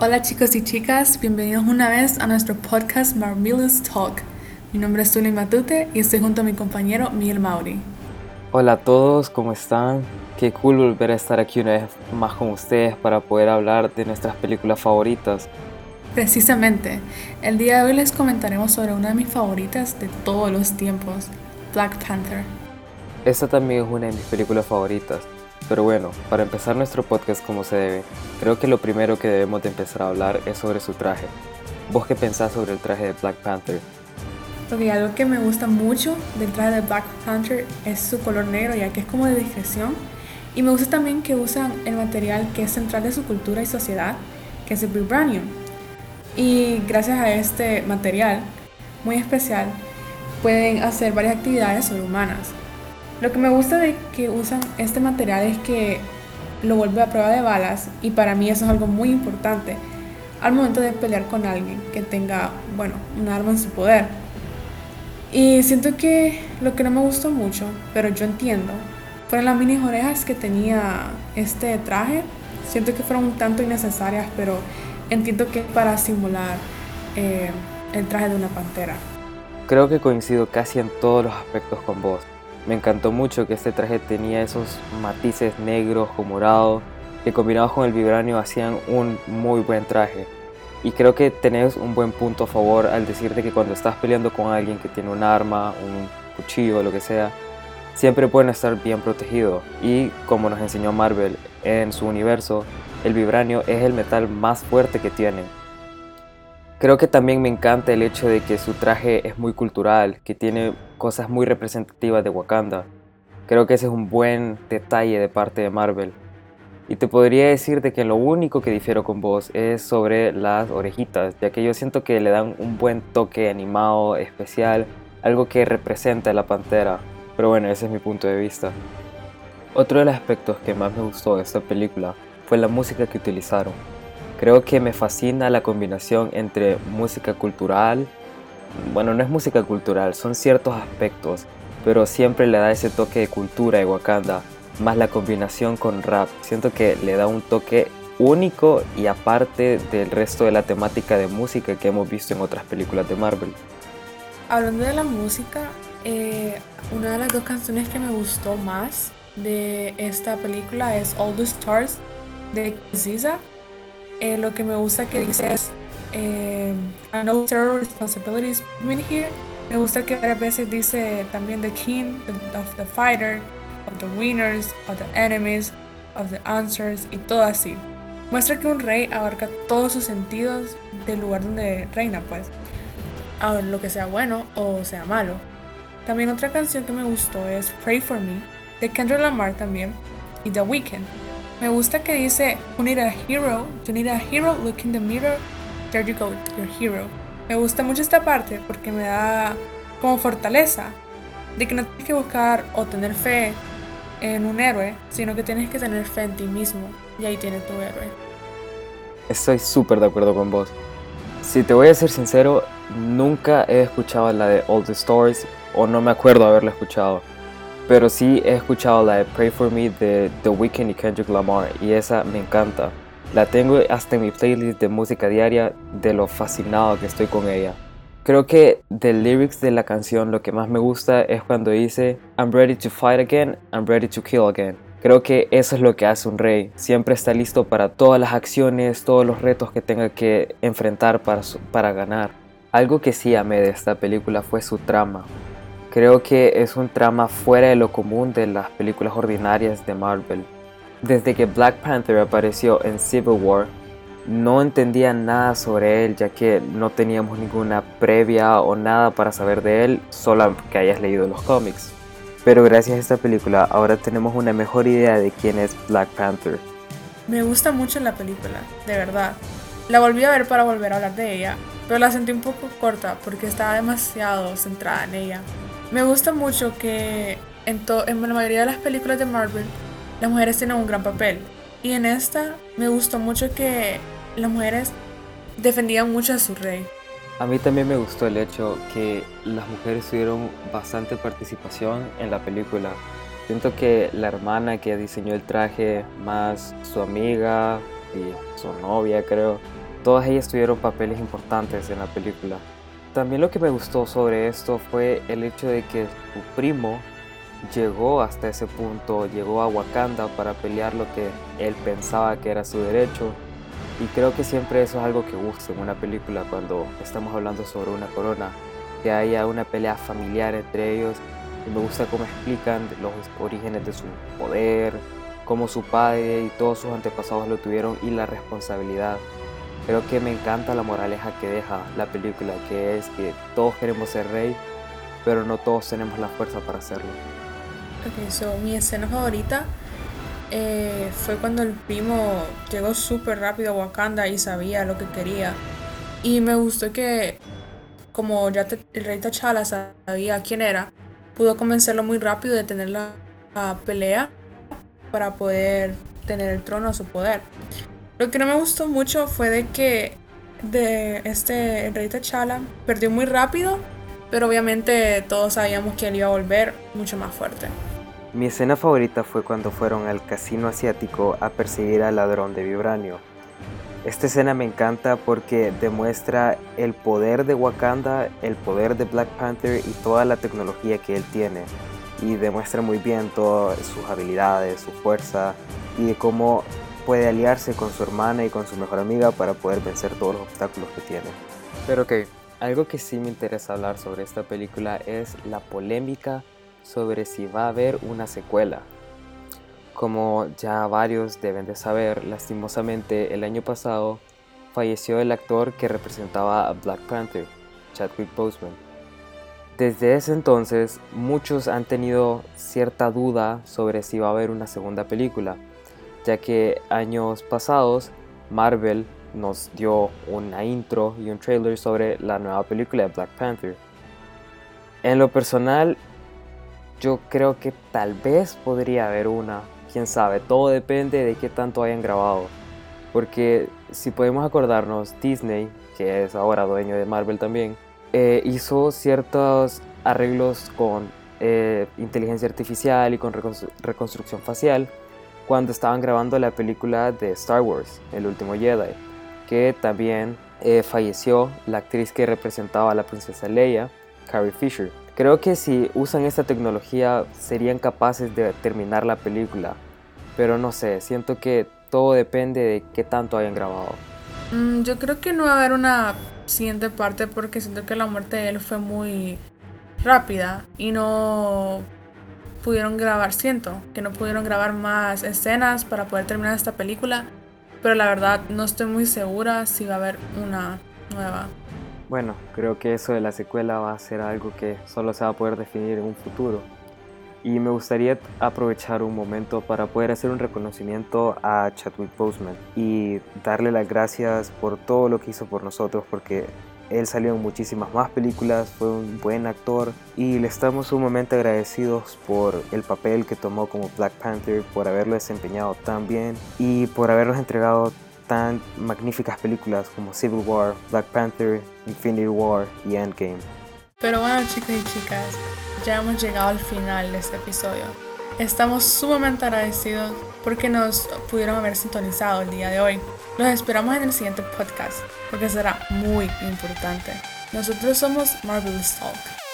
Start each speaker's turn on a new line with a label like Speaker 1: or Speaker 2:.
Speaker 1: Hola chicos y chicas, bienvenidos una vez a nuestro podcast Marvelous Talk. Mi nombre es Tuni Matute y estoy junto a mi compañero Miguel Mauri.
Speaker 2: Hola a todos, ¿cómo están? Qué cool volver a estar aquí una vez más con ustedes para poder hablar de nuestras películas favoritas.
Speaker 1: Precisamente, el día de hoy les comentaremos sobre una de mis favoritas de todos los tiempos, Black Panther.
Speaker 2: Esta también es una de mis películas favoritas. Pero bueno, para empezar nuestro podcast como se debe, creo que lo primero que debemos de empezar a hablar es sobre su traje. ¿Vos qué pensás sobre el traje de Black Panther?
Speaker 1: Porque algo que me gusta mucho del traje de Black Panther es su color negro, ya que es como de discreción. Y me gusta también que usan el material que es central de su cultura y sociedad, que es el vibranium. Y gracias a este material muy especial, pueden hacer varias actividades sobrehumanas. Lo que me gusta de que usan este material es que lo vuelve a prueba de balas y para mí eso es algo muy importante al momento de pelear con alguien que tenga, bueno, un arma en su poder. Y siento que lo que no me gustó mucho, pero yo entiendo, fueron las mini orejas que tenía este traje. Siento que fueron un tanto innecesarias, pero entiendo que es para simular eh, el traje de una pantera.
Speaker 2: Creo que coincido casi en todos los aspectos con vos. Me encantó mucho que este traje tenía esos matices negros o morados que combinados con el vibranio hacían un muy buen traje. Y creo que tenés un buen punto a favor al decirte que cuando estás peleando con alguien que tiene un arma, un cuchillo, lo que sea, siempre pueden estar bien protegidos. Y como nos enseñó Marvel en su universo, el vibranio es el metal más fuerte que tienen. Creo que también me encanta el hecho de que su traje es muy cultural, que tiene cosas muy representativas de Wakanda. Creo que ese es un buen detalle de parte de Marvel. Y te podría decir de que lo único que difiero con vos es sobre las orejitas, ya que yo siento que le dan un buen toque animado, especial, algo que representa a la pantera. Pero bueno, ese es mi punto de vista. Otro de los aspectos que más me gustó de esta película fue la música que utilizaron. Creo que me fascina la combinación entre música cultural, bueno, no es música cultural, son ciertos aspectos, pero siempre le da ese toque de cultura de Wakanda, más la combinación con rap. Siento que le da un toque único y aparte del resto de la temática de música que hemos visto en otras películas de Marvel.
Speaker 1: Hablando de la música, eh, una de las dos canciones que me gustó más de esta película es All the Stars de Ziza eh, lo que me gusta que dice es eh, I know zero responsibilities in here. Me gusta que varias veces dice también the king of the fighter, of the winners, of the enemies, of the answers y todo así. Muestra que un rey abarca todos sus sentidos del lugar donde reina, pues. Ahora, lo que sea bueno o sea malo. También otra canción que me gustó es Pray for Me, de Kendrick Lamar también, y The Weeknd. Me gusta que dice, you a hero, you need a hero, look in the mirror, there you go, your hero. Me gusta mucho esta parte porque me da como fortaleza de que no tienes que buscar o tener fe en un héroe, sino que tienes que tener fe en ti mismo y ahí tienes tu héroe.
Speaker 2: Estoy súper de acuerdo con vos. Si te voy a ser sincero, nunca he escuchado la de All the Stories o no me acuerdo haberla escuchado. Pero sí he escuchado la Pray For Me de The Weeknd y Kendrick Lamar y esa me encanta. La tengo hasta en mi playlist de música diaria de lo fascinado que estoy con ella. Creo que de lyrics de la canción lo que más me gusta es cuando dice I'm ready to fight again, I'm ready to kill again. Creo que eso es lo que hace un rey. Siempre está listo para todas las acciones, todos los retos que tenga que enfrentar para, para ganar. Algo que sí amé de esta película fue su trama. Creo que es un trama fuera de lo común de las películas ordinarias de Marvel. Desde que Black Panther apareció en Civil War, no entendía nada sobre él ya que no teníamos ninguna previa o nada para saber de él, solo que hayas leído los cómics. Pero gracias a esta película ahora tenemos una mejor idea de quién es Black Panther.
Speaker 1: Me gusta mucho la película, de verdad. La volví a ver para volver a hablar de ella, pero la sentí un poco corta porque estaba demasiado centrada en ella. Me gusta mucho que en, en la mayoría de las películas de Marvel las mujeres tienen un gran papel. Y en esta me gustó mucho que las mujeres defendían mucho a su rey.
Speaker 2: A mí también me gustó el hecho que las mujeres tuvieron bastante participación en la película. Siento que la hermana que diseñó el traje, más su amiga y su novia creo, Todas ellas tuvieron papeles importantes en la película. También lo que me gustó sobre esto fue el hecho de que su primo llegó hasta ese punto, llegó a Wakanda para pelear lo que él pensaba que era su derecho. Y creo que siempre eso es algo que gusta en una película cuando estamos hablando sobre una corona, que haya una pelea familiar entre ellos. Y me gusta cómo explican los orígenes de su poder, cómo su padre y todos sus antepasados lo tuvieron y la responsabilidad. Creo que me encanta la moraleja que deja la película, que es que todos queremos ser rey, pero no todos tenemos la fuerza para hacerlo.
Speaker 1: Ok, so mi escena favorita eh, fue cuando el primo llegó súper rápido a Wakanda y sabía lo que quería. Y me gustó que, como ya el rey T'Challa sabía quién era, pudo convencerlo muy rápido de tener la, pelea para poder tener el trono a su poder. Lo que no me gustó mucho fue de que de este el rey T'Challa perdió muy rápido, pero obviamente todos sabíamos que él iba a volver mucho más fuerte.
Speaker 2: Mi escena favorita fue cuando fueron al casino asiático a perseguir al ladrón de vibranio. Esta escena me encanta porque demuestra el poder de Wakanda, el poder de Black Panther y toda la tecnología que él tiene. Y demuestra muy bien todas sus habilidades, su fuerza y de cómo puede aliarse con su hermana y con su mejor amiga para poder vencer todos los obstáculos que tiene. Pero ok, algo que sí me interesa hablar sobre esta película es la polémica sobre si va a haber una secuela. Como ya varios deben de saber, lastimosamente el año pasado falleció el actor que representaba a Black Panther, Chadwick Boseman. Desde ese entonces muchos han tenido cierta duda sobre si va a haber una segunda película, ya que años pasados Marvel nos dio una intro y un trailer sobre la nueva película de Black Panther. En lo personal, yo creo que tal vez podría haber una, quién sabe, todo depende de qué tanto hayan grabado. Porque si podemos acordarnos, Disney, que es ahora dueño de Marvel también, eh, hizo ciertos arreglos con eh, inteligencia artificial y con reconstrucción facial cuando estaban grabando la película de Star Wars, El último Jedi, que también eh, falleció la actriz que representaba a la princesa Leia, Carrie Fisher. Creo que si usan esta tecnología serían capaces de terminar la película, pero no sé, siento que todo depende de qué tanto hayan grabado.
Speaker 1: Mm, yo creo que no va a haber una siguiente parte porque siento que la muerte de él fue muy rápida y no pudieron grabar, siento que no pudieron grabar más escenas para poder terminar esta película, pero la verdad no estoy muy segura si va a haber una nueva.
Speaker 2: Bueno, creo que eso de la secuela va a ser algo que solo se va a poder definir en un futuro. Y me gustaría aprovechar un momento para poder hacer un reconocimiento a Chadwick Boseman y darle las gracias por todo lo que hizo por nosotros porque él salió en muchísimas más películas, fue un buen actor y le estamos sumamente agradecidos por el papel que tomó como Black Panther, por haberlo desempeñado tan bien y por habernos entregado tan magníficas películas como Civil War, Black Panther, Infinity War y Endgame.
Speaker 1: Pero bueno chicos y chicas, ya hemos llegado al final de este episodio. Estamos sumamente agradecidos porque nos pudieron haber sintonizado el día de hoy. Los esperamos en el siguiente podcast porque será muy importante. Nosotros somos Marvelous Talk.